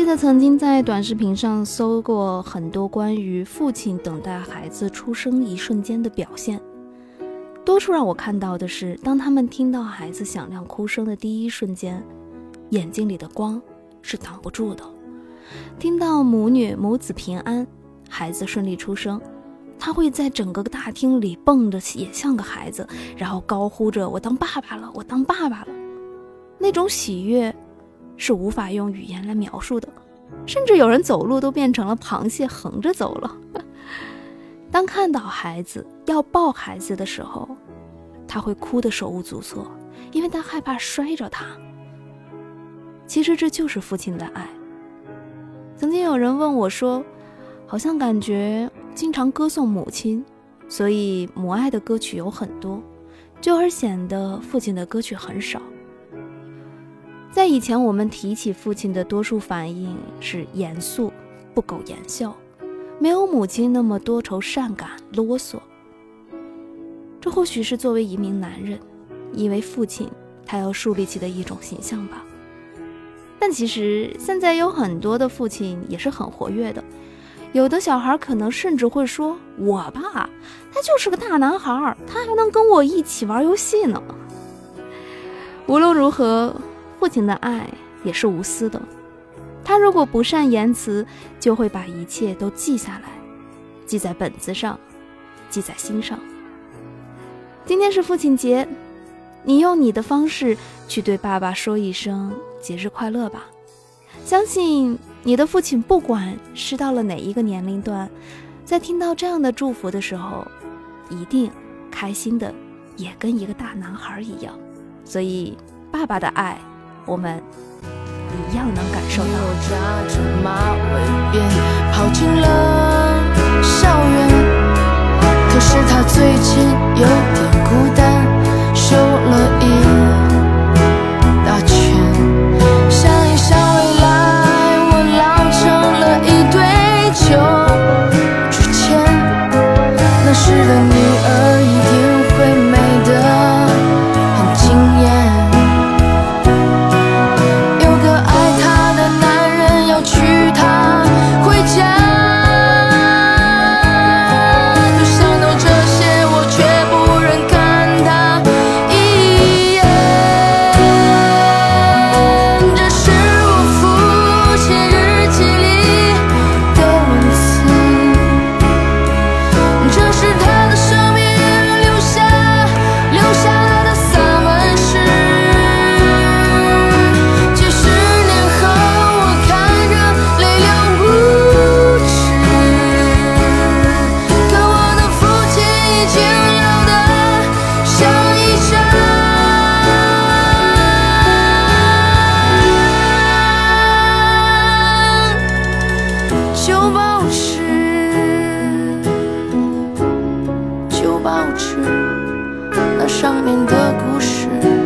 记得曾经在短视频上搜过很多关于父亲等待孩子出生一瞬间的表现，多数让我看到的是，当他们听到孩子响亮哭声的第一瞬间，眼睛里的光是挡不住的；听到母女母子平安，孩子顺利出生，他会在整个大厅里蹦着也像个孩子，然后高呼着“我当爸爸了，我当爸爸了”，那种喜悦。是无法用语言来描述的，甚至有人走路都变成了螃蟹，横着走了。当看到孩子要抱孩子的时候，他会哭得手无足措，因为他害怕摔着他。其实这就是父亲的爱。曾经有人问我说：“好像感觉经常歌颂母亲，所以母爱的歌曲有很多，就而显得父亲的歌曲很少。”在以前，我们提起父亲的多数反应是严肃、不苟言笑，没有母亲那么多愁善感、啰嗦。这或许是作为一名男人，因为父亲他要树立起的一种形象吧。但其实现在有很多的父亲也是很活跃的，有的小孩可能甚至会说：“我爸，他就是个大男孩，他还能跟我一起玩游戏呢。”无论如何。父亲的爱也是无私的，他如果不善言辞，就会把一切都记下来，记在本子上，记在心上。今天是父亲节，你用你的方式去对爸爸说一声节日快乐吧。相信你的父亲不管是到了哪一个年龄段，在听到这样的祝福的时候，一定开心的也跟一个大男孩一样。所以，爸爸的爱。我们一样能感受到。扎着马尾辫跑进了校园，可是他最近那上面的故事。